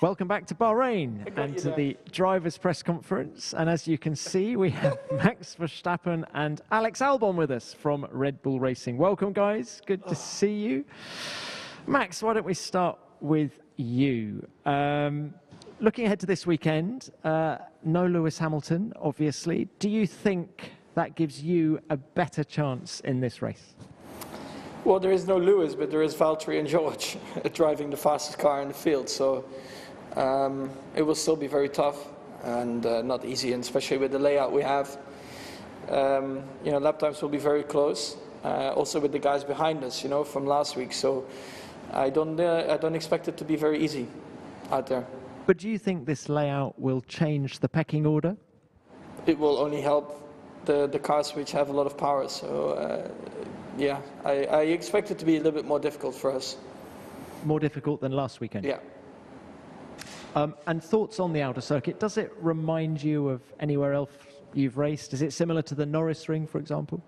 Welcome back to Bahrain and to there. the drivers' press conference. And as you can see, we have Max Verstappen and Alex Albon with us from Red Bull Racing. Welcome, guys. Good to see you. Max, why don't we start with you? Um, looking ahead to this weekend, uh, no Lewis Hamilton, obviously. Do you think that gives you a better chance in this race? Well, there is no Lewis, but there is Valtteri and George driving the fastest car in the field. So um, it will still be very tough and uh, not easy, and especially with the layout we have. Um, you know, lap times will be very close. Uh, also with the guys behind us, you know, from last week. So I don't, uh, I don't expect it to be very easy out there. But do you think this layout will change the pecking order? It will only help the, the cars which have a lot of power. So uh, yeah, I, I expect it to be a little bit more difficult for us. More difficult than last weekend? Yeah. Um, and thoughts on the outer circuit? Does it remind you of anywhere else you've raced? Is it similar to the Norisring, for example?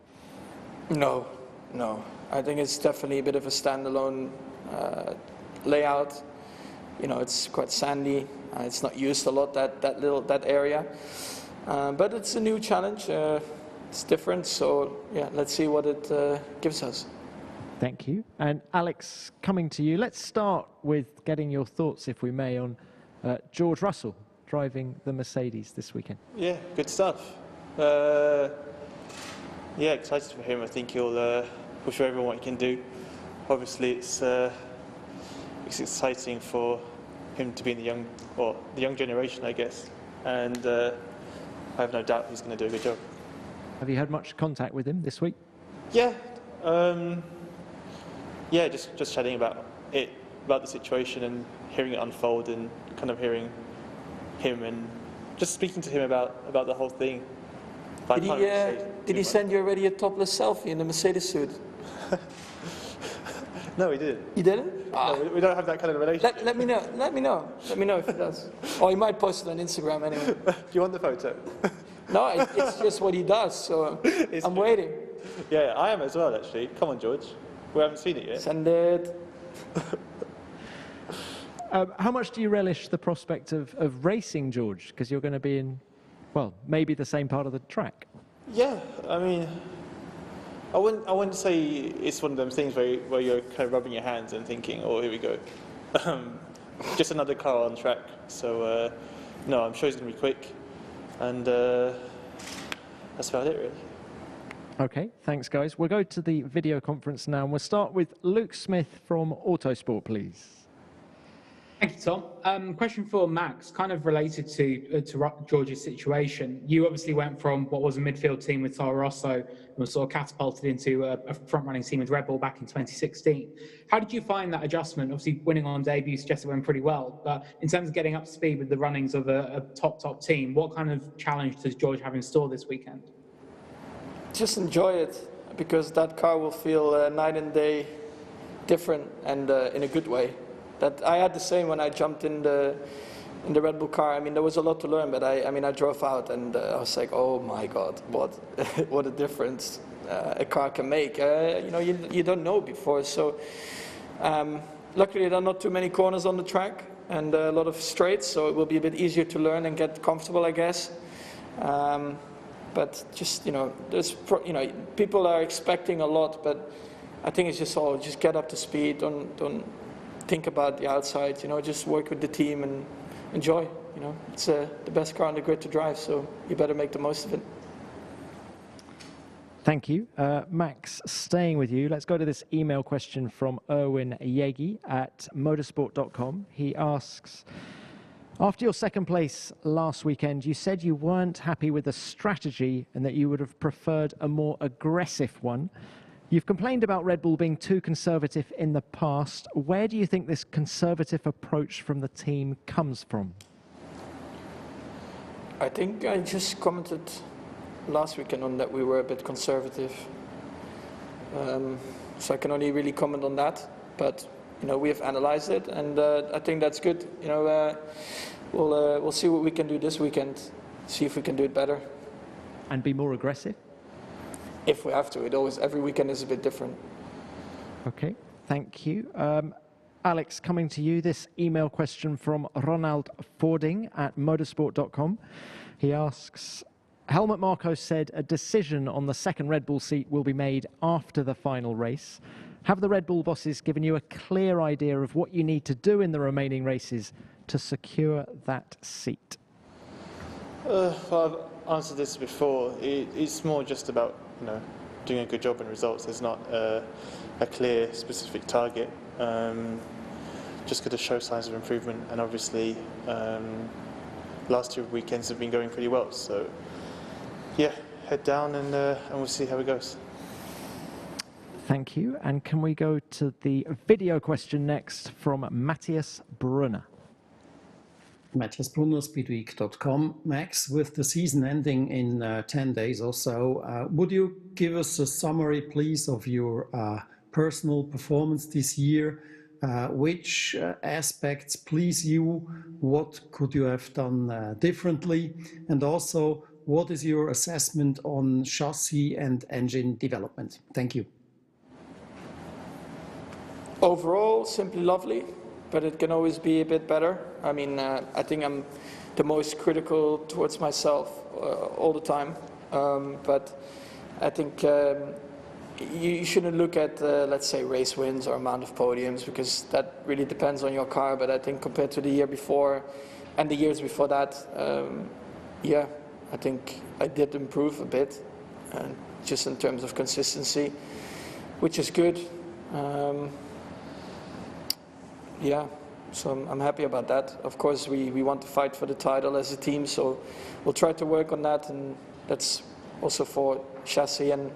No, no. I think it's definitely a bit of a standalone uh, layout. You know, it's quite sandy. Uh, it's not used a lot that that little that area, uh, but it's a new challenge. Uh, it's different. So yeah, let's see what it uh, gives us. Thank you. And Alex, coming to you, let's start with getting your thoughts, if we may, on uh, George Russell driving the Mercedes this weekend. Yeah, good stuff. Uh, yeah, excited for him. I think he'll uh, push for everyone what he can do. Obviously, it's uh, it's exciting for him to be in the young or the young generation, I guess. And uh, I have no doubt he's going to do a good job. Have you had much contact with him this week? Yeah, um, yeah, just just chatting about it, about the situation, and hearing it unfold, and kind of hearing him and just speaking to him about about the whole thing. But Did he, really uh, did he send you already a topless selfie in the Mercedes suit? No, he didn't. You didn't? No, we- we don't have that kind of relationship. Let, let me know. Let me know. Let me know if he does. Or he might post it on Instagram anyway. Do you want the photo? No, it, it's just what he does. So It's I'm true. waiting. yeah, I am as well, actually. Come on, George. We haven't seen it yet. Send it. Um, how much do you relish the prospect of, of racing George? Because you're going to be in, well, maybe the same part of the track. Yeah, I mean, I wouldn't, I wouldn't say it's one of them things where, where you're kind of rubbing your hands and thinking, oh, here we go. Um, just another car on track. So, uh, no, I'm sure he's going to be quick. And uh, that's about it, really. Okay, thanks, guys. We'll go to the video conference now, and we'll start with Luke Smith from Autosport, please. Thank you, Tom. Um, question for Max, kind of related to uh, to George's situation. You obviously went from what was a midfield team with Toro Rosso and was sort of catapulted into a, a front-running team with Red Bull back in 2016. How did you find that adjustment? Obviously, winning on debut suggests it went pretty well, but in terms of getting up to speed with the runnings of a, a top top team, what kind of challenge does George have in store this weekend? Just enjoy it because that car will feel uh, night and day different and uh, in a good way. That I had the same when I jumped in the in the Red Bull car. I mean, there was a lot to learn, but I, I mean, I drove out and uh, I was like, oh my God, what what a difference uh, a car can make. Uh, you know, you, you don't know before. So um, luckily, there are not too many corners on the track and a lot of straights, so it will be a bit easier to learn and get comfortable, I guess. Um, but just you know, there's you know, people are expecting a lot, but I think it's just all just get up to speed. Don't don't think about the outside. You know, just work with the team and enjoy. You know, it's uh, the best car on the grid to drive, so you better make the most of it. Thank you. Uh, Max, staying with you, let's go to this email question from Erwin Jaeggi at motorsport.com. He asks After your second place last weekend, you said you weren't happy with the strategy and that you would have preferred a more aggressive one. You've complained about Red Bull being too conservative in the past. Where do you think this conservative approach from the team comes from? I think I just commented last weekend on that we were a bit conservative. Um, so I can only really comment on that. But you know, we have analyzed it, and uh, I think that's good. You know, uh, we'll uh, we'll see what we can do this weekend. See if we can do it better. And be more aggressive? If we have to, it always every weekend is a bit different. Okay, thank you. Um, Alex, coming to you, this email question from Ronald Vording at motorsport.com. He asks Helmut Marko said a decision on the second Red Bull seat will be made after the final race. Have the Red Bull bosses given you a clear idea of what you need to do in the remaining races to secure that seat? Uh, well, I've answered this before. It, it's more just about you know doing a good job in results. There's not a, a clear, specific target. Um, just got to show signs of improvement, and obviously, um, last two weekends have been going pretty well. So, yeah, head down and uh, and we'll see how it goes. Thank you. And can we go to the video question next from Matthias Brunner? Matthias Brunner, Speedweek.com. Max, with the season ending in uh, 10 days or so, uh, would you give us a summary, please, of your uh, personal performance this year? Uh, which uh, aspects please you? What could you have done uh, differently? And also, what is your assessment on chassis and engine development? Thank you. Overall, simply lovely, but it can always be a bit better. I mean, uh, I think I'm the most critical towards myself uh, all the time. Um, but I think um, you shouldn't look at, uh, let's say, race wins or amount of podiums because that really depends on your car. But I think compared to the year before and the years before that, um, yeah, I think I did improve a bit, and just in terms of consistency, which is good. Yeah, so I'm, I'm, happy about that. Of course, we, we want to fight for the title as a team, so we'll try to work on that, and that's also for chassis and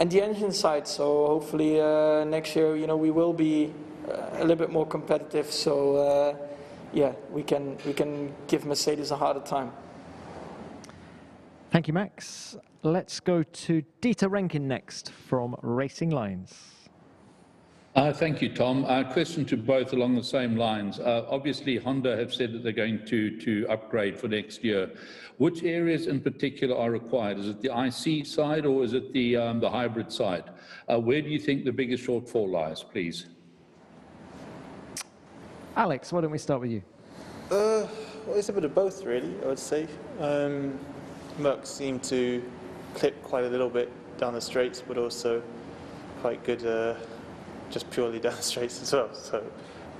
and the engine side. So hopefully uh, next year, you know, we will be uh, a little bit more competitive. So uh, yeah, we can we can give Mercedes a harder time. Thank you, Max. Let's go to Dieter Rencken next from Racing Lines. Uh, thank you, Tom. Uh, question to both along the same lines. Uh, obviously, Honda have said that they're going to, to upgrade for next year. Which areas in particular are required? Is it the IC side or is it the, um, the hybrid side? Uh, where do you think the biggest shortfall lies, please? Alex, why don't we start with you? Uh, well, it's a bit of both, really, I would say. Um, Merc seemed to clip quite a little bit down the straights, but also quite good uh, just purely down the straights as well. So,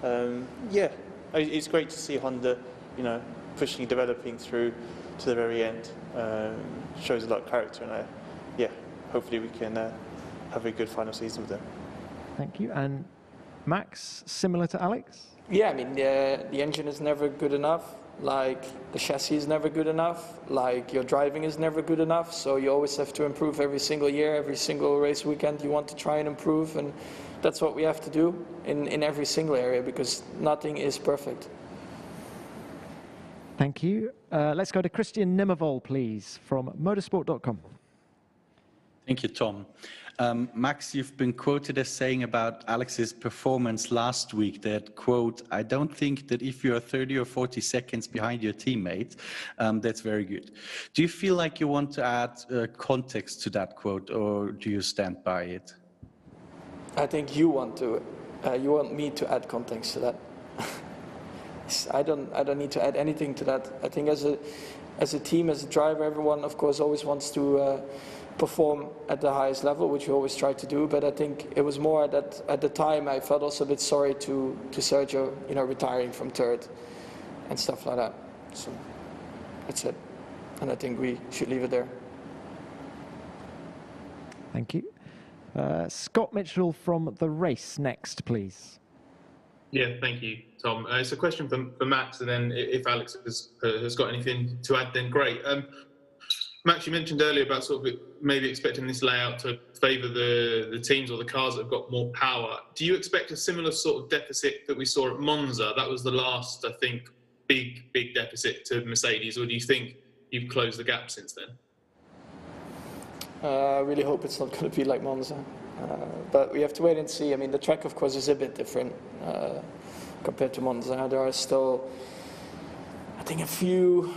um, yeah, it's great to see Honda, you know, pushing, developing through to the very end. Um, shows a lot of character, and I, yeah, hopefully we can uh, have a good final season with them. Thank you. And Max, similar to Alex? Yeah, I mean, the, the engine is never good enough. Like, the chassis is never good enough. Like, your driving is never good enough. So, you always have to improve every single year, every single race weekend. You want to try and improve. And that's what we have to do in, in every single area because nothing is perfect. Thank you. Uh, let's go to Christian Nimmervoll, please, from motorsport.com. Thank you, Tom. Um, Max, you've been quoted as saying about Alex's performance last week that, quote, I don't think that if you're 30 or 40 seconds behind your teammate, um, that's very good. Do you feel like you want to add uh, context to that quote or do you stand by it? I think you want to, uh, you want me to add context to that. I don't, I don't need to add anything to that. I think as a, as a team, as a driver, everyone, of course, always wants to uh, perform at the highest level, which we always try to do. But I think it was more that at the time I felt also a bit sorry to to Sergio, you know, retiring from third and stuff like that. So that's it, and I think we should leave it there. Thank you. Uh, Scott Mitchell from The Race next, please. Yeah, thank you, Tom. Uh, it's a question for, for Max, and then if Alex has, uh, has got anything to add, then great. Um, Max, you mentioned earlier about sort of maybe expecting this layout to favour the, the teams or the cars that have got more power. Do you expect a similar sort of deficit that we saw at Monza? That was the last, I think, big, big deficit to Mercedes, or do you think you've closed the gap since then? Uh, I really hope it's not going to be like Monza. Uh, but we have to wait and see. I mean, the track, of course, is a bit different uh, compared to Monza. There are still, I think, a few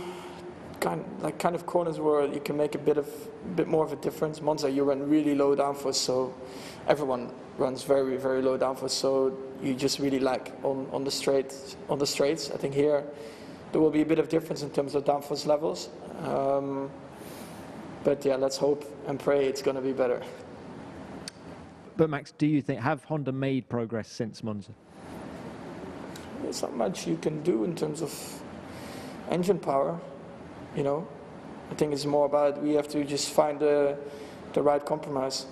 kind like kind of corners where you can make a bit of bit more of a difference. Monza, you run really low downforce, so everyone runs very very low downforce, so you just really lack on on the straight on the straights. I think here there will be a bit of difference in terms of downforce levels. Um, but yeah, let's hope and pray it's going to be better. But Max, do you think have Honda made progress since Monza? There's not much you can do in terms of engine power. You know, I think it's more about we have to just find the the right compromise.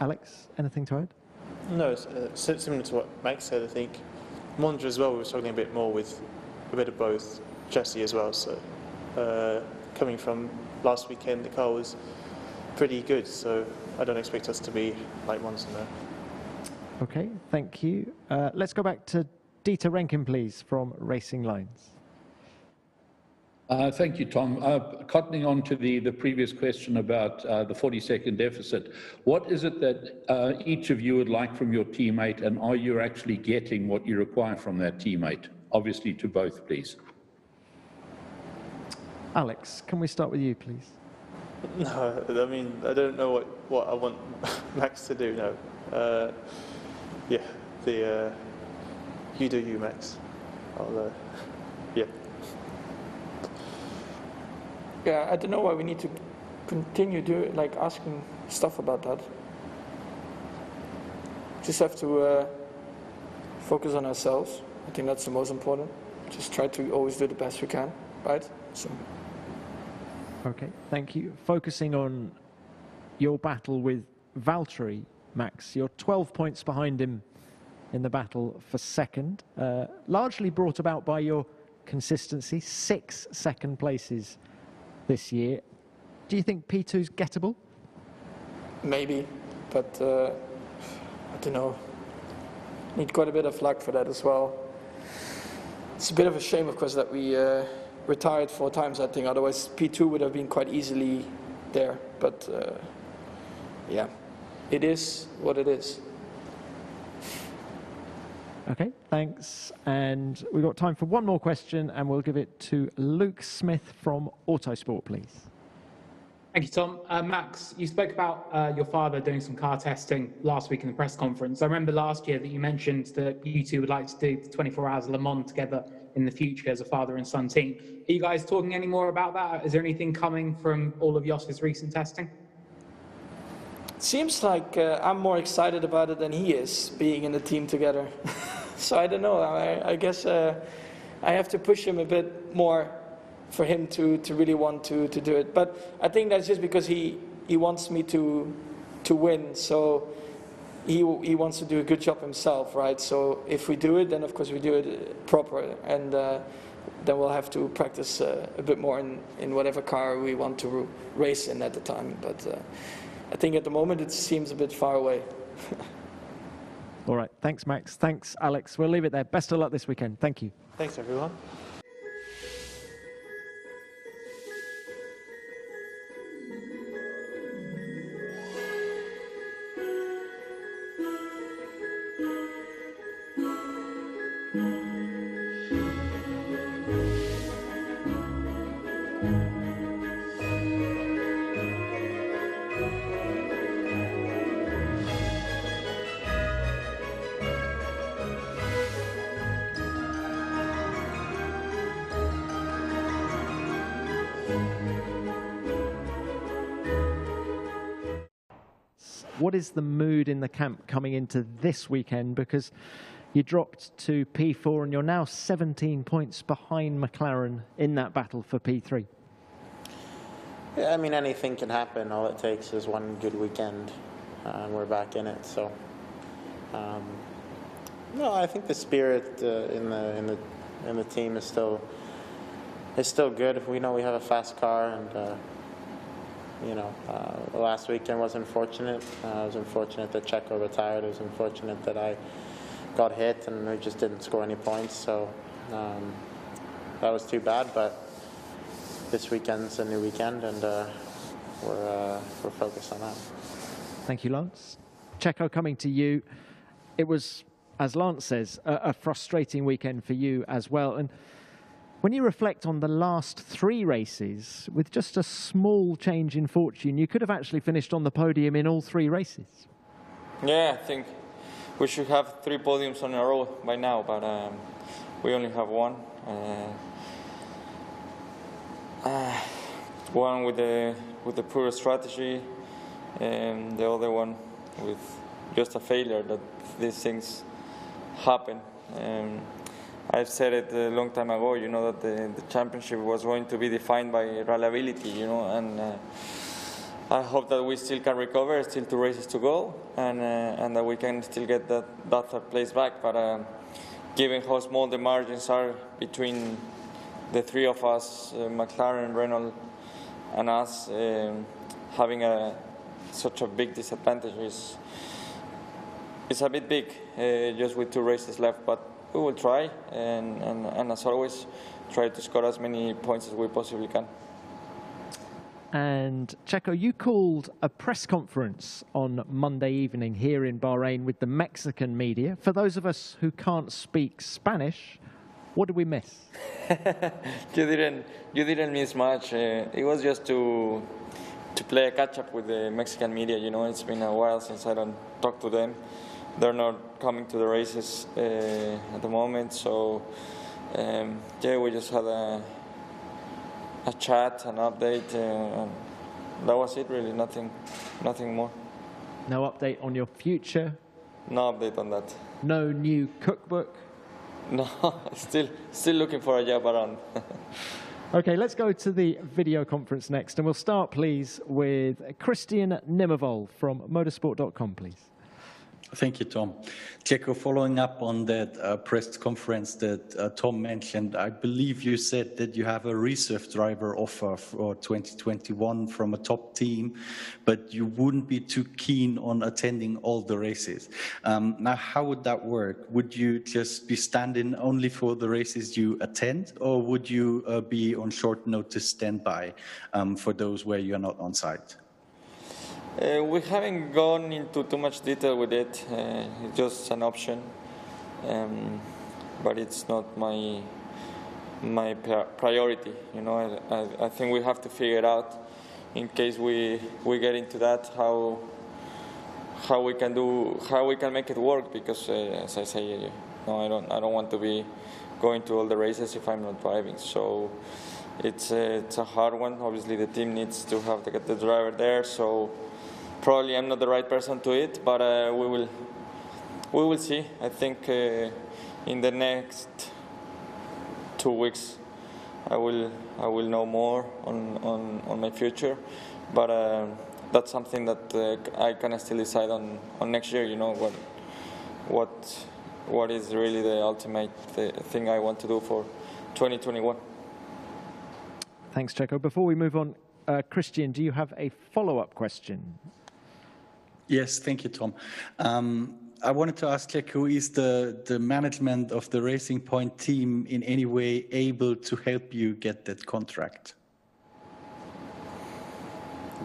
Alex, anything to add? No, it's, uh, similar to what Max said. I think Monza as well. We were struggling a bit more with a bit of both Jesse as well. So uh, coming from last weekend, the car was pretty good. So I don't expect us to be like Monza now. Okay, thank you. Uh, let's go back to Dieter Rencken, please, from Racing Lines. Uh, Thank you, Tom. Uh, Cottoning on to the, the previous question about uh, the 40-second deficit, what is it that uh, each of you would like from your teammate, and are you actually getting what you require from that teammate? Obviously, to both, please. Alex, can we start with you, please? No, I mean I don't know what, what I want Max to do now. Uh, yeah, the uh, you do you, Max. I'll uh, yeah. Yeah, I don't know why we need to continue doing like asking stuff about that. Just have to uh, focus on ourselves. I think that's the most important. Just try to always do the best we can, right? So Okay, thank you. Focusing on your battle with Valtteri, Max, you're 12 points behind him in the battle for second, uh, largely brought about by your consistency, six second places this year. Do you think P2's gettable? maybe, but uh, I don't know. Need quite a bit of luck for that as well. It's a bit of a shame, of course, that we uh, retired four times. I think otherwise P2 would have been quite easily there. But uh, yeah, it is what it is. Okay, thanks. And we've got time for one more question, and we'll give it to Luke Smith from Autosport, please. Thank you, Tom. Uh, Max, you spoke about uh, your father doing some car testing last week in the press conference. I remember last year that you mentioned that you two would like to do the 24 Hours Le Mans together in the future as a father and son team. Are you guys talking any more about that? Is there anything coming from all of Jos's recent testing? It seems like uh, I'm more excited about it than he is, being in the team together. so I don't know. I, I guess uh, I have to push him a bit more for him to, to really want to, to do it. But I think that's just because he, he wants me to, to win. So he, he wants to do a good job himself, right? So if we do it, then of course we do it proper. And uh, then we'll have to practice uh, a bit more in, in whatever car we want to race in at the time. But uh, I think at the moment it seems a bit far away. All right, thanks, Max. Thanks, Alex. We'll leave it there. Best of luck this weekend. Thank you. Thanks everyone. What is the mood in the camp coming into this weekend? Because you dropped to P4 and you're now 17 points behind McLaren in that battle for P3. Yeah, I mean, anything can happen. All it takes is one good weekend, uh, and we're back in it. So, um, no, I think the spirit uh, in the in the in the team is still is still good. We know we have a fast car, and uh, you know, uh, last weekend was unfortunate. Uh, it was unfortunate that Checo retired. It was unfortunate that I got hit, and we just didn't score any points. So um, that was too bad, but this weekend's a new weekend, and uh, we're uh, we're focused on that. Thank you, Lance. Checo, coming to you. It was, as Lance says, a, a frustrating weekend for you as well. And When you reflect on the last three races, with just a small change in fortune, you could have actually finished on the podium in all three races. Yeah, I think we should have three podiums on a row by now, but um, we only have one. Uh, uh, one with the with the poor strategy, and the other one with just a failure that these things happen. Um, I've said it a long time ago, you know, that the, the championship was going to be defined by reliability, you know, and uh, I hope that we still can recover, still two races to go, and uh, and that we can still get that, that third place back. But uh, given how small the margins are between the three of us, uh, McLaren, Renault, and us, um, having a such a big disadvantage is it's a bit big, uh, just with two races left. But we will try, and, and, and as always, try to score as many points as we possibly can. And Checo, you called a press conference on Monday evening here in Bahrain with the Mexican media. For those of us who can't speak Spanish, what did we miss? you didn't. You didn't miss much. Uh, it was just to to play a catch up with the Mexican media. You know, it's been a while since I don't talk to them. They're not coming to the races uh, at the moment, so um, yeah, we just had a a chat, an update, uh, and that was it. Really, nothing, nothing more. No update on your future. No update on that. No new cookbook. No, still, still looking for a job around. Okay, let's go to the video conference next, and we'll start, please, with Christian Nimmervoll from motorsport.com, please. Thank you, Tom. Checo, following up on that uh, press conference that uh, Tom mentioned, I believe you said that you have a reserve driver offer for 2021 from a top team, but you wouldn't be too keen on attending all the races. Um, now, how would that work? Would you just be standing only for the races you attend, or would you uh, be on short notice standby um, for those where you're not on site? Uh, we haven't gone into too much detail with it. Uh, it's just an option, um, but it's not my my priority. You know, I, I, I, think we have to figure out in case we we get into that how how we can do how we can make it work. Because uh, as I say, no, I don't I don't want to be going to all the races if I'm not driving. So. It's a, it's a hard one. Obviously, the team needs to have to get the driver there. So probably I'm not the right person to it, but uh, we will we will see. I think uh, in the next two weeks I will I will know more on on, on my future, but uh, that's something that uh, I can still decide on on next year. You know what what what is really the ultimate uh, thing I want to do for 2021. Thanks, Checo. Before we move on, uh, Christian, do you have a follow-up question? Yes, thank you, Tom. Um, I wanted to ask Checo, is the, the management of the Racing Point team in any way able to help you get that contract?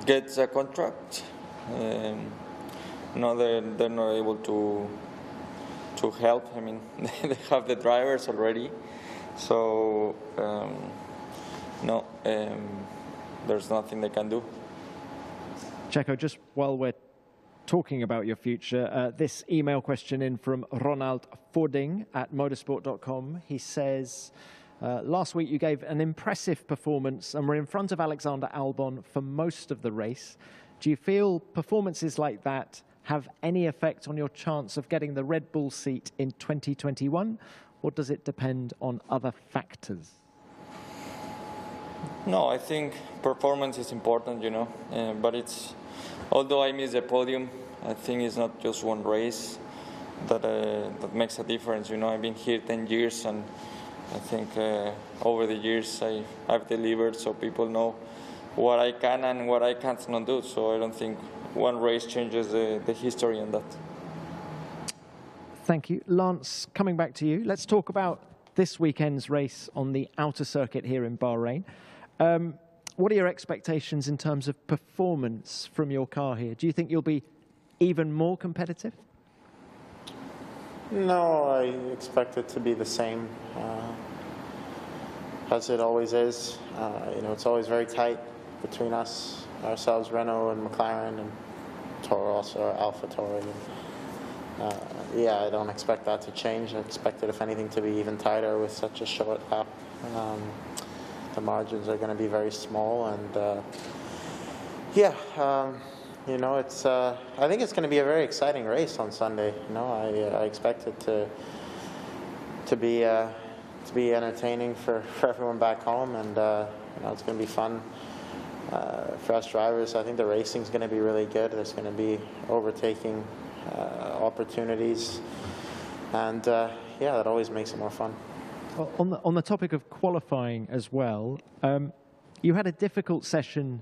Get a contract? Um, no, they're, they're not able to to help. I mean, they have the drivers already, so um, no, um, there's nothing they can do. Checo, just while we're talking about your future. Uh, this email question in from Ronald Vording at motorsport.com. He says, uh, last week you gave an impressive performance and were in front of Alexander Albon for most of the race. Do you feel performances like that have any effect on your chance of getting the Red Bull seat in 2021, or does it depend on other factors? No, I think performance is important, you know, uh, but it's although I missed the podium, I think it's not just one race that uh, that makes a difference. You know, I've been here 10 years, and I think uh, over the years I, I've delivered, so people know what I can and what I can't not do. So I don't think one race changes the, the history on that. Thank you. Lance, coming back to you, let's talk about this weekend's race on the outer circuit here in Bahrain. Um, what are your expectations in terms of performance from your car here? Do you think you'll be even more competitive? No, I expect it to be the same. Uh, as it always is. Uh, you know, it's always very tight between us, ourselves, Renault and McLaren, and Toro Rosso or AlphaTauri. Uh, yeah, I don't expect that to change. I expect it, if anything, to be even tighter with such a short lap. Um, the margins are going to be very small, and uh, yeah, um, you know, it's. Uh, I think it's going to be a very exciting race on Sunday. You know, I, I expect it to to be uh, to be entertaining for, for everyone back home, and uh, you know, it's going to be fun. Uh, for us drivers, I think the racing is going to be really good. There's going to be overtaking uh, opportunities, and uh, yeah, that always makes it more fun. On the on the topic of qualifying as well, um, you had a difficult session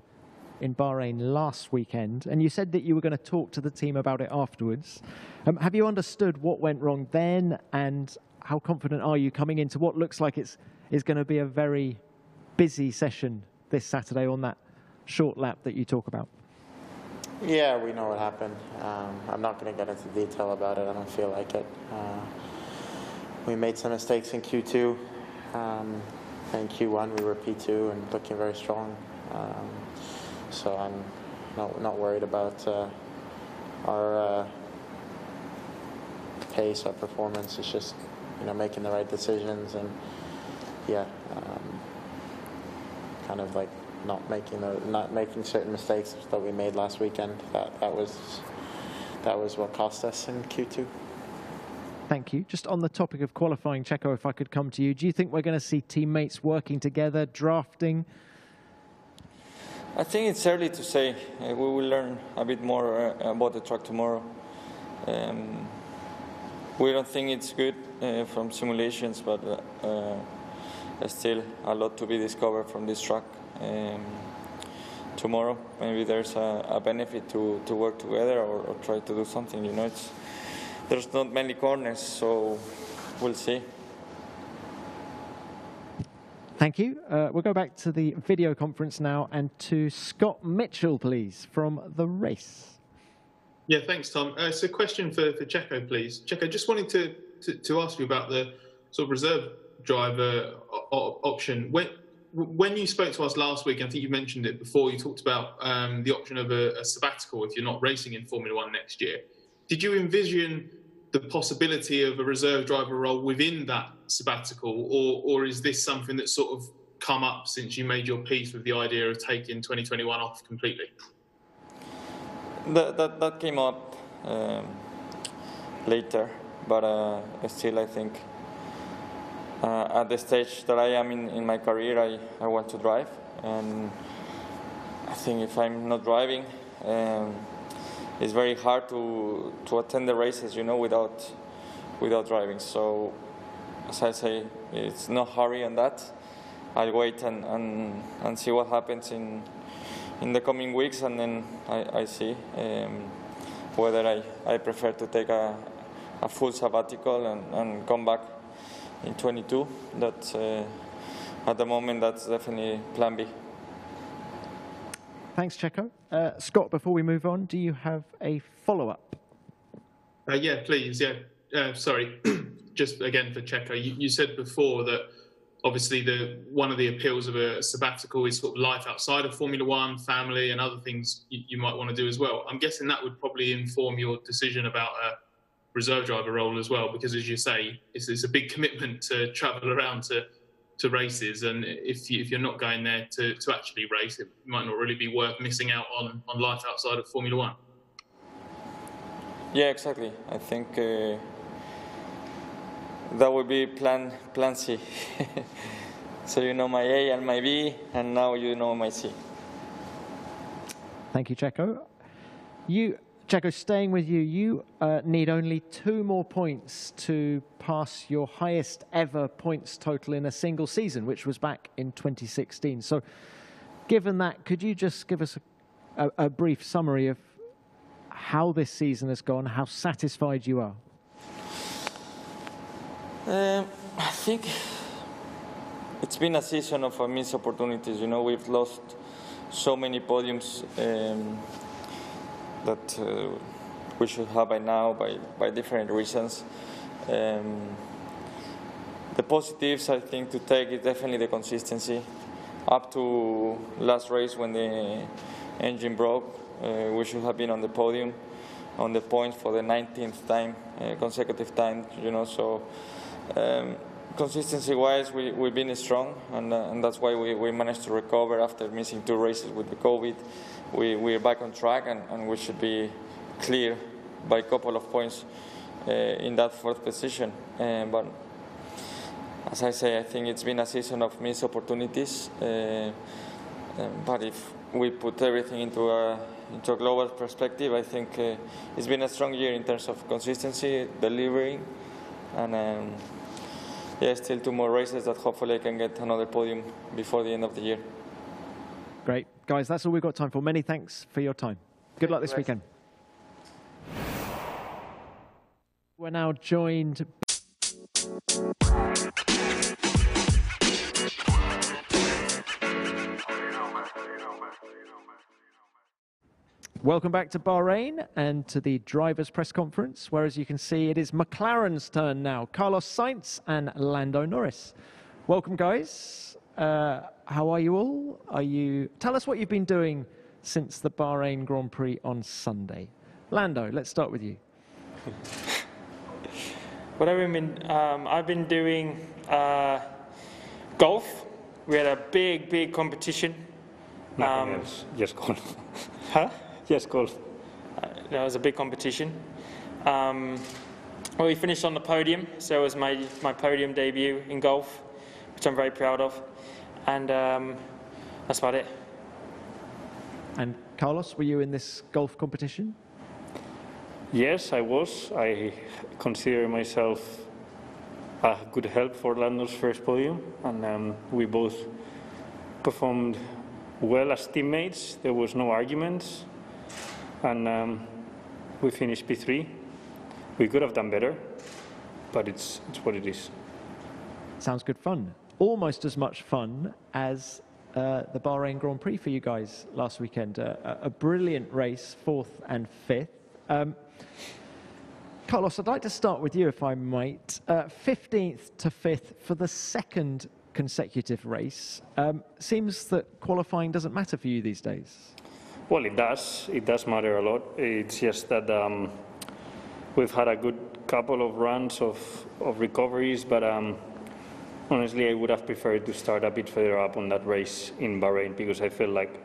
in Bahrain last weekend, and you said that you were going to talk to the team about it afterwards. Um, have you understood what went wrong then, and how confident are you coming into what looks like it's is going to be a very busy session this Saturday on that short lap that you talk about? Yeah, we know what happened. Um, I'm not going to get into detail about it. I don't feel like it. Uh, we made some mistakes in Q2. Um, in Q1, we were P2 and looking very strong. Um, so I'm not, not worried about uh, our uh, pace, our performance. It's just you know making the right decisions and yeah, um, kind of like not making the not making certain mistakes that we made last weekend. That that was that was what cost us in Q2. Thank you. Just on the topic of qualifying, Checo, if I could come to you, do you think we're going to see teammates working together, drafting? I think it's early to say. Uh, we will learn a bit more uh, about the track tomorrow. Um, we don't think it's good uh, from simulations, but uh, uh, still a lot to be discovered from this track. Um, tomorrow, maybe there's a, a, benefit to, to work together or, or, try to do something. You know, it's there's not many corners, so we'll see. Thank you. Uh, we'll go back to the video conference now and to Scott Mitchell, please, from the race. Yeah, thanks, Tom. Uh, so, question for, for Checo, please. Checo, just wanting to, to, to, ask you about the sort of reserve driver option. When, when you spoke to us last week, I think you mentioned it before, you talked about um, the option of a, a, sabbatical if you're not racing in Formula One next year. Did you envision the possibility of a reserve driver role within that sabbatical, or, or is this something that's sort of come up since you made your peace with the idea of taking 2021 off completely? That, that, that came up um, later, but uh, still, I think uh, at the stage that I am in, in my career, I, I want to drive. And I think if I'm not driving, um, it's very hard to, to attend the races, you know, without, without driving. So, as I say, it's no hurry on that. I'll wait and, and, and see what happens in, in the coming weeks, and then I, I see um, whether I, I prefer to take a, a full sabbatical and, and come back in 22. That's uh, at the moment that's definitely plan B. Thanks, Checo. Uh, Scott, before we move on, do you have a follow up? Uh, yeah, please. Yeah. Uh, sorry. Just again for Checo, you, you said before that obviously the one of the appeals of a sabbatical is sort of life outside of Formula One, family, and other things you, you, might want to do as well. I'm guessing that would probably inform your decision about a reserve driver role as well, because as you say, it's, it's a big commitment to travel around to to races, and if you, if you're not going there to, to actually race, it might not really be worth missing out on on life outside of Formula One. Yeah, exactly. I think. Uh that would be plan plan C. so you know my A and my B, and now you know my C. Thank you, Checo. You, Checo, staying with you, you uh, need only two more points to pass your highest ever points total in a single season, which was back in 2016. So, given that, could you just give us a, a, a brief summary of how this season has gone, how satisfied you are? Um, I think it's been a season of missed opportunities. You know, we've lost so many podiums um, that uh, we should have by now by, by different reasons. Um, the positives I think to take is definitely the consistency. Up to last race when the engine broke, uh, we should have been on the podium, on the points for the 19th time, uh, consecutive time. You know, so um, consistency-wise, we, we've been strong, and, uh, and that's why we, we managed to recover after missing two races with the COVID. We, we're back on track, and, and we should be clear by a couple of points uh, in that fourth position. Uh, but as I say, I think it's been a season of missed opportunities. Uh, um, but if we put everything into a, into a global perspective, I think uh, it's been a strong year in terms of consistency, delivering, and um, yeah, still two more races that hopefully I can get another podium before the end of the year. Great. Guys, that's all we've got time for. Many thanks for your time. Good luck this weekend. We're now joined Welcome back to Bahrain and to the drivers' press conference, where, as you can see, it is McLaren's turn now. Carlos Sainz and Lando Norris. Welcome, guys. Uh, how are you all? Are you? Tell us what you've been doing since the Bahrain Grand Prix on Sunday. Lando, let's start with you. what have I been? Um, I've been doing uh, golf. We had a big, big competition. Nothing um, else, just golf. Huh? Yes, golf. Uh, that was a big competition. Um, well, we finished on the podium, so it was my, my podium debut in golf, which I'm very proud of. And um, that's about it. And Carlos, were you in this golf competition? Yes, I was. I consider myself a good help for Lando's first podium, and um, we both performed well as teammates. There was no arguments and um, we finished P3. We could have done better, but it's, it's what it is. Sounds good fun. Almost as much fun as uh, the Bahrain Grand Prix for you guys last weekend. Uh, a brilliant race, fourth and fifth. Um, Carlos, I'd like to start with you, if I might. Uh, 15th to 5th for the second consecutive race. Um, seems that qualifying doesn't matter for you these days. Well, it does. It does matter a lot. It's just that um, we've had a good couple of runs of, of recoveries, but um, honestly, I would have preferred to start a bit further up on that race in Bahrain because I felt like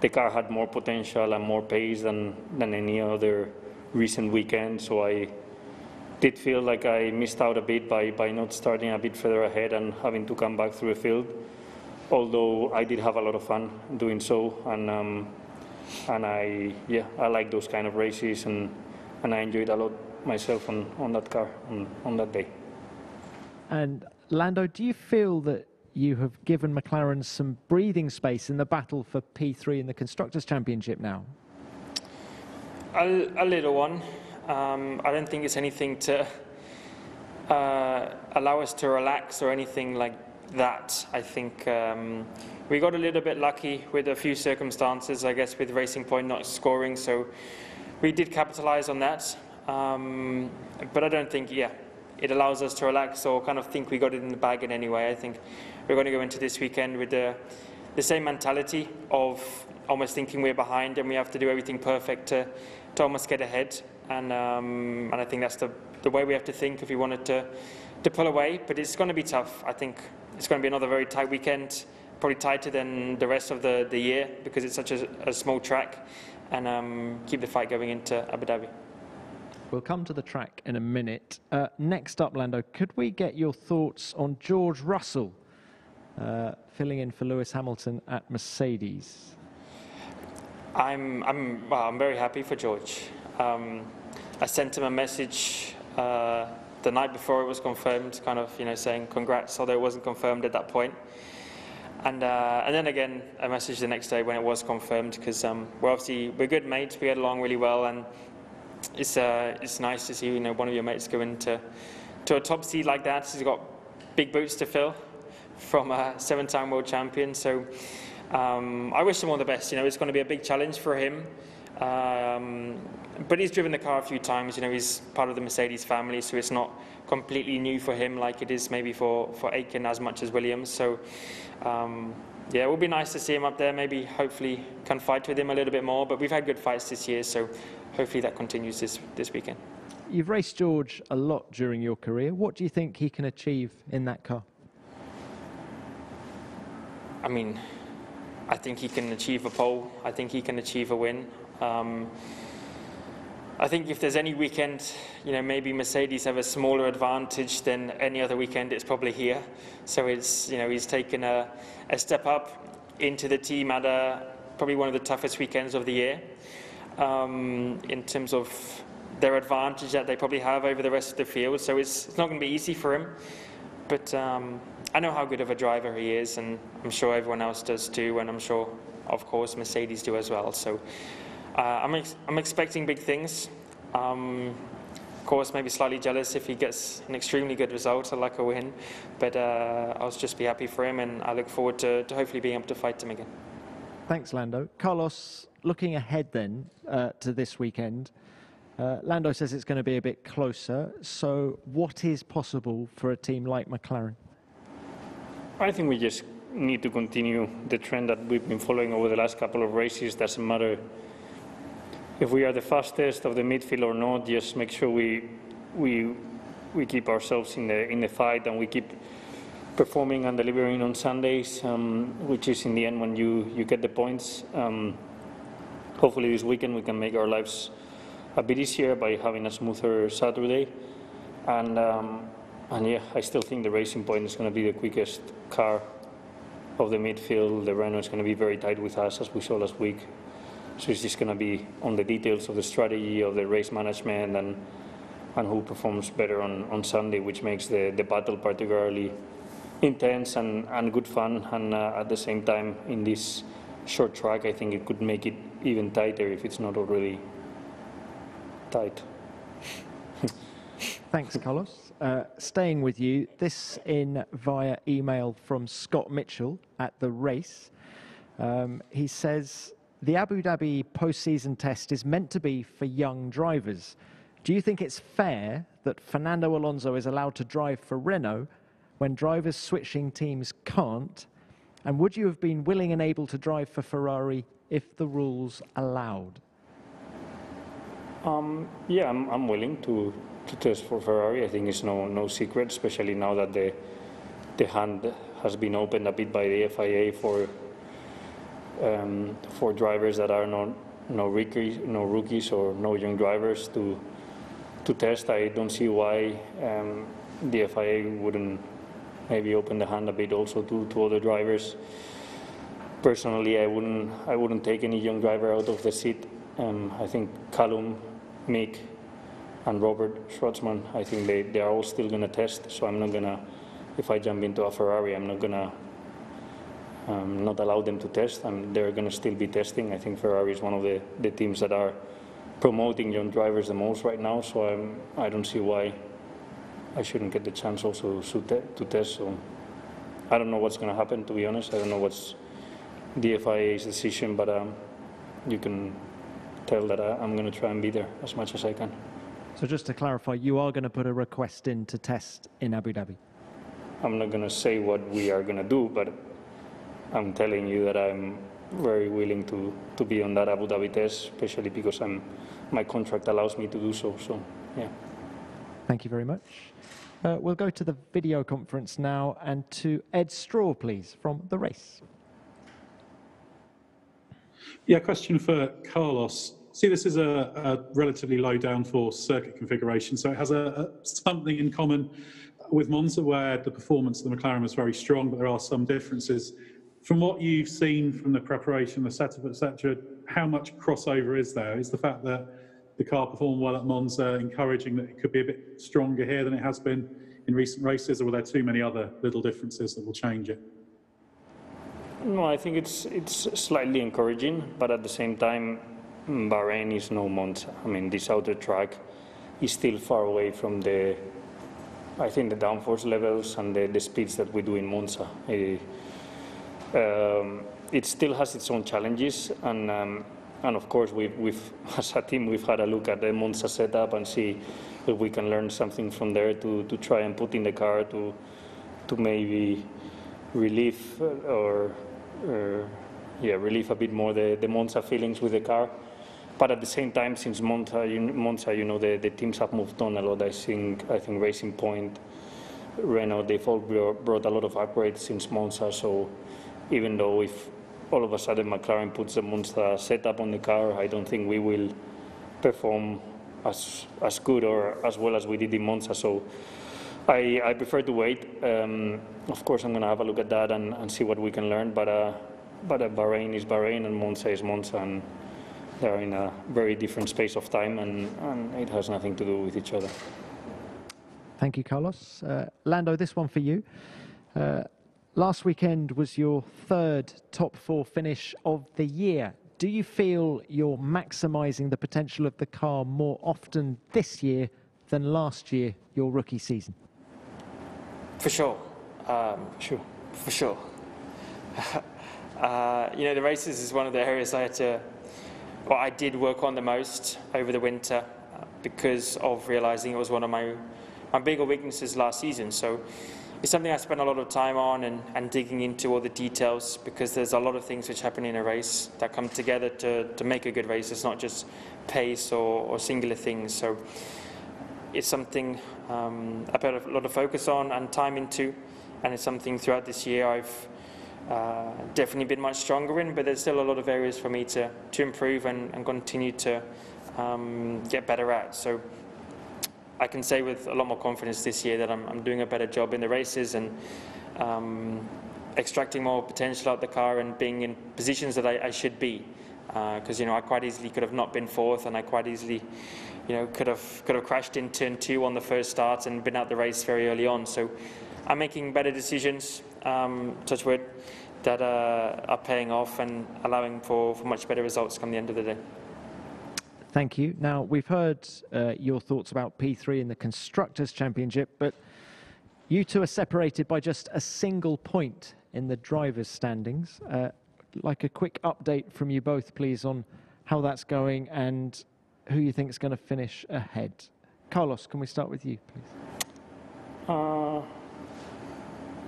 the car had more potential and more pace than, than any other recent weekend. So I did feel like I missed out a bit by, by not starting a bit further ahead and having to come back through the field. Although I did have a lot of fun doing so, and um, and I yeah I like those kind of races and and I enjoyed a lot myself on, on that car on, on that day. And Lando, do you feel that you have given McLaren some breathing space in the battle for P3 in the Constructors' Championship now? A, a little one. Um, I don't think it's anything to uh, allow us to relax or anything like that. I think um, we got a little bit lucky with a few circumstances, I guess, with Racing Point not scoring, so we did capitalise on that. Um, but I don't think, yeah, it allows us to relax or kind of think we got it in the bag in any way. I think we're going to go into this weekend with the, the same mentality of almost thinking we're behind and we have to do everything perfect to, to almost get ahead. And, um, and I think that's the, the way we have to think if we wanted to, to pull away. But it's going to be tough. I think it's going to be another very tight weekend probably tighter than the rest of the, the year because it's such a, a small track and um, keep the fight going into Abu Dhabi. We'll come to the track in a minute. Uh, next up, Lando, could we get your thoughts on George Russell uh, filling in for Lewis Hamilton at Mercedes? I'm, I'm, well, I'm very happy for George. Um, I sent him a message uh, the night before it was confirmed, kind of, you know, saying congrats, although it wasn't confirmed at that point. And, uh, and then again, a message the next day when it was confirmed because um, we're obviously we're good mates. We get along really well, and it's uh, it's nice to see you know one of your mates go into to a top seed like that. He's got big boots to fill from a seven-time world champion. So um, I wish him all the best. You know, it's going to be a big challenge for him. Um, but he's driven the car a few times. You know, he's part of the Mercedes family, so it's not completely new for him like it is maybe for, for Aitken as much as Williams. So, um, yeah, it would be nice to see him up there. Maybe, hopefully, can fight with him a little bit more. But we've had good fights this year, so hopefully that continues this, this weekend. You've raced George a lot during your career. What do you think he can achieve in that car? I mean, I think he can achieve a pole. I think he can achieve a win. Um, I think if there's any weekend, you know, maybe Mercedes have a smaller advantage than any other weekend, it's probably here. So it's, you know, he's taken a, a step up into the team at a, probably one of the toughest weekends of the year um, in terms of their advantage that they probably have over the rest of the field. So it's, it's not going to be easy for him. But um, I know how good of a driver he is, and I'm sure everyone else does too, and I'm sure, of course, Mercedes do as well. So uh, I'm, ex I'm expecting big things. Um, of course, maybe slightly jealous if he gets an extremely good result, like a win. But uh, I'll just be happy for him, and I look forward to, to hopefully being able to fight him again. Thanks, Lando. Carlos, looking ahead then uh, to this weekend, uh, Lando says it's going to be a bit closer. So, what is possible for a team like McLaren? I think we just need to continue the trend that we've been following over the last couple of races. Doesn't matter if we are the fastest of the midfield or not. Just make sure we we we keep ourselves in the in the fight and we keep performing and delivering on Sundays, um, which is in the end when you you get the points. Um, hopefully this weekend we can make our lives a bit easier by having a smoother Saturday. And, um, and yeah, I still think the racing point is going to be the quickest car of the midfield. The Renault is going to be very tight with us, as we saw last week. So it's just going to be on the details of the strategy, of the race management, and, and who performs better on, on Sunday, which makes the, the battle particularly intense and, and good fun. And uh, at the same time, in this short track, I think it could make it even tighter if it's not already tight. Thanks, Carlos. Uh, staying with you, this in via email from Scott Mitchell at the race. Um, he says the Abu Dhabi postseason test is meant to be for young drivers. Do you think it's fair that Fernando Alonso is allowed to drive for Renault when drivers switching teams can't? And would you have been willing and able to drive for Ferrari if the rules allowed? Um, yeah, I'm, I'm willing to, to test for Ferrari. I think it's no no secret, especially now that the the hand has been opened a bit by the FIA for um, for drivers that are not no rookies, no rookies or no young drivers to to test. I don't see why um, the FIA wouldn't maybe open the hand a bit also to, to other drivers. Personally, I wouldn't I wouldn't take any young driver out of the seat. Um, I think Callum Mick and Robert Shwartzman, I think they, they are all still going to test. So I'm not going to, if I jump into a Ferrari, I'm not going to um, not allow them to test. and they're going to still be testing. I think Ferrari is one of the, the teams that are promoting young drivers the most right now. So I'm, I don't see why I shouldn't get the chance also to, to test. So I don't know what's going to happen, to be honest. I don't know what's the FIA's decision, but um, you can tell that I, am going to try and be there as much as I can. So just to clarify, you are going to put a request in to test in Abu Dhabi? I'm not going to say what we are going to do, but I'm telling you that I'm very willing to, to be on that Abu Dhabi test, especially because I'm, my contract allows me to do so. So, yeah. Thank you very much. Uh, we'll go to the video conference now and to Ed Straw, please, from the race. Yeah, question for Carlos. See, this is a, a relatively low downforce circuit configuration, so it has a, a, something in common with Monza where the performance of the McLaren was very strong, but there are some differences. From what you've seen from the preparation, the setup, etc., how much crossover is there? Is the fact that the car performed well at Monza encouraging that it could be a bit stronger here than it has been in recent races, or were there too many other little differences that will change it? No, I think it's it's slightly encouraging, but at the same time, Bahrain is no Monza. I mean, this outer track is still far away from the, I think, the downforce levels and the, the speeds that we do in Monza. It, um, it still has its own challenges, and um, and of course, we've, we've, as a team, we've had a look at the Monza setup and see if we can learn something from there to, to try and put in the car to, to maybe relieve or, or yeah, relieve a bit more the, the Monza feelings with the car. But at the same time, since Monza, you, Monza, you know, the, the teams have moved on a lot. I think, I think Racing Point, Renault, they've all brought a lot of upgrades since Monza. So even though if all of a sudden McLaren puts the Monza setup on the car, I don't think we will perform as, as good or as well as we did in Monza. So I, I prefer to wait. Um, of course, I'm going to have a look at that and, and see what we can learn. But, uh, but uh, Bahrain is Bahrain and Monza is Monza. And they're in a very different space of time and, and it has nothing to do with each other. Thank you, Carlos. Uh, Lando, this one for you. Uh, last weekend was your third top four finish of the year. Do you feel you're maximising the potential of the car more often this year than last year, your rookie season? For sure. Um, sure. For sure. uh, you know, the races is one of the areas I had to, well, I did work on the most over the winter uh, because of realising it was one of my, my bigger weaknesses last season. So it's something I spent a lot of time on and, and digging into all the details because there's a lot of things which happen in a race that come together to, to make a good race. It's not just pace or, or singular things. So it's something um, I put a lot of focus on and time into, and it's something throughout this year I've uh, definitely been much stronger in, but there's still a lot of areas for me to, to improve and, and continue to um, get better at. So I can say with a lot more confidence this year that I'm, I'm doing a better job in the races and um, extracting more potential out the car and being in positions that I, I should be. Because uh, you know I quite easily could have not been fourth, and I quite easily, you know, could have could have crashed in turn two on the first start and been out the race very early on. So I'm making better decisions, um, touch wood, that uh, are paying off and allowing for, for much better results come the end of the day. Thank you. Now, we've heard uh, your thoughts about P3 in the Constructors' Championship, but you two are separated by just a single point in the drivers' standings. Uh, like a quick update from you both, please, on how that's going and who you think is going to finish ahead. Carlos, can we start with you, please? Uh,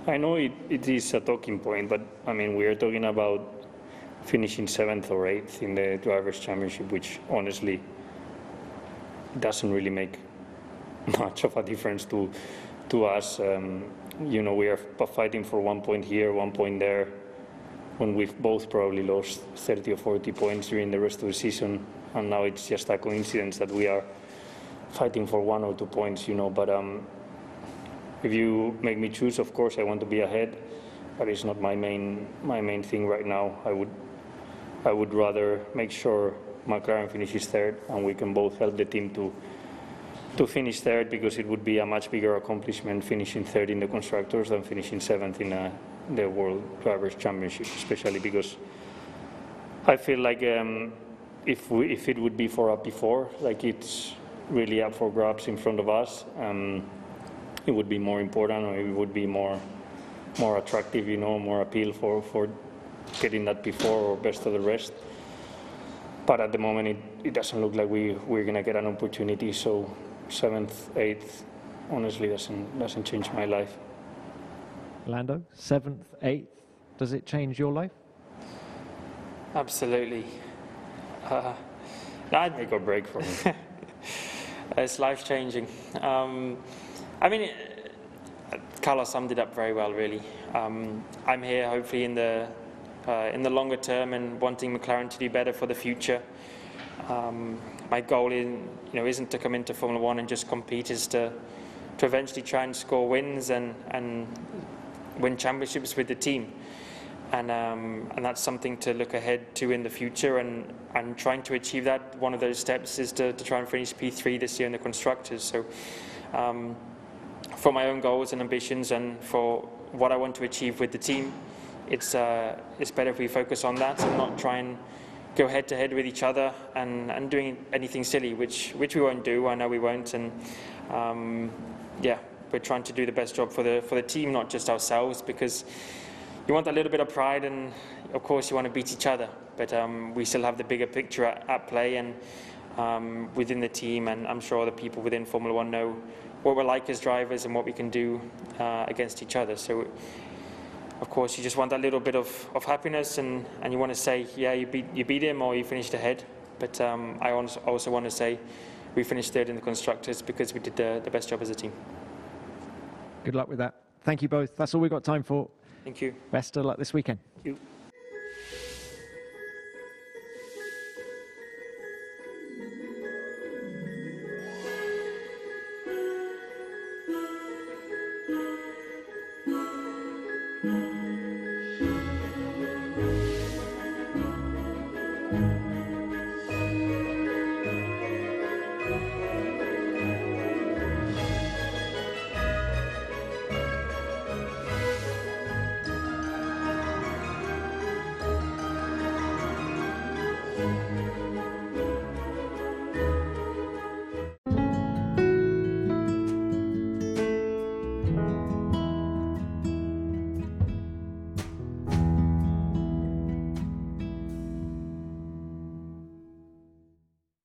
I know it, it is a talking point, but I mean, we are talking about finishing seventh or eighth in the Drivers' Championship, which honestly doesn't really make much of a difference to to us. Um, you know, we are fighting for one point here, one point there, when we've both probably lost 30 or 40 points during the rest of the season, and now it's just a coincidence that we are fighting for one or two points, you know. But um, if you make me choose, of course, I want to be ahead, but it's not my main my main thing right now. I would I would rather make sure McLaren finishes third and we can both help the team to to finish third because it would be a much bigger accomplishment finishing third in the constructors than finishing seventh in a, uh, the World Drivers' Championship, especially because I feel like um, if we, if it would be for a P4, like it's really up for grabs in front of us, um, it would be more important or it would be more more attractive, you know, more appeal for for getting that P4 or best of the rest. But at the moment, it, it doesn't look like we, we're going to get an opportunity. So seventh, eighth, honestly, doesn't, doesn't change my life. Lando, seventh, eighth, does it change your life? Absolutely. Uh, I'd make a break for me. it's life changing. Um, I mean, Carlos summed it up very well, really. Um, I'm here hopefully in the uh, in the longer term and wanting McLaren to do better for the future. Um, my goal in, you know, isn't to come into Formula One and just compete, is to, to eventually try and score wins and, and win championships with the team. And, um, and that's something to look ahead to in the future. And, and trying to achieve that, one of those steps is to, to try and finish P3 this year in the constructors. So, um, for my own goals and ambitions, and for what I want to achieve with the team, it's, uh, it's better if we focus on that and not try and go head to head with each other and, and doing anything silly, which, which we won't do. I know we won't. And um, yeah, we're trying to do the best job for the, for the team, not just ourselves, because you want a little bit of pride and of course you want to beat each other. but um, we still have the bigger picture at, at play and um, within the team, and I'm sure the people within Formula One know what we're like as drivers and what we can do uh, against each other. So, of course, you just want that little bit of, of happiness, and, and you want to say, yeah, you beat you beat him or you finished ahead. But um, I also want to say we finished third in the constructors because we did the, the best job as a team. Good luck with that. Thank you both. That's all we've got time for. Thank you. Best of luck this weekend. Thank you.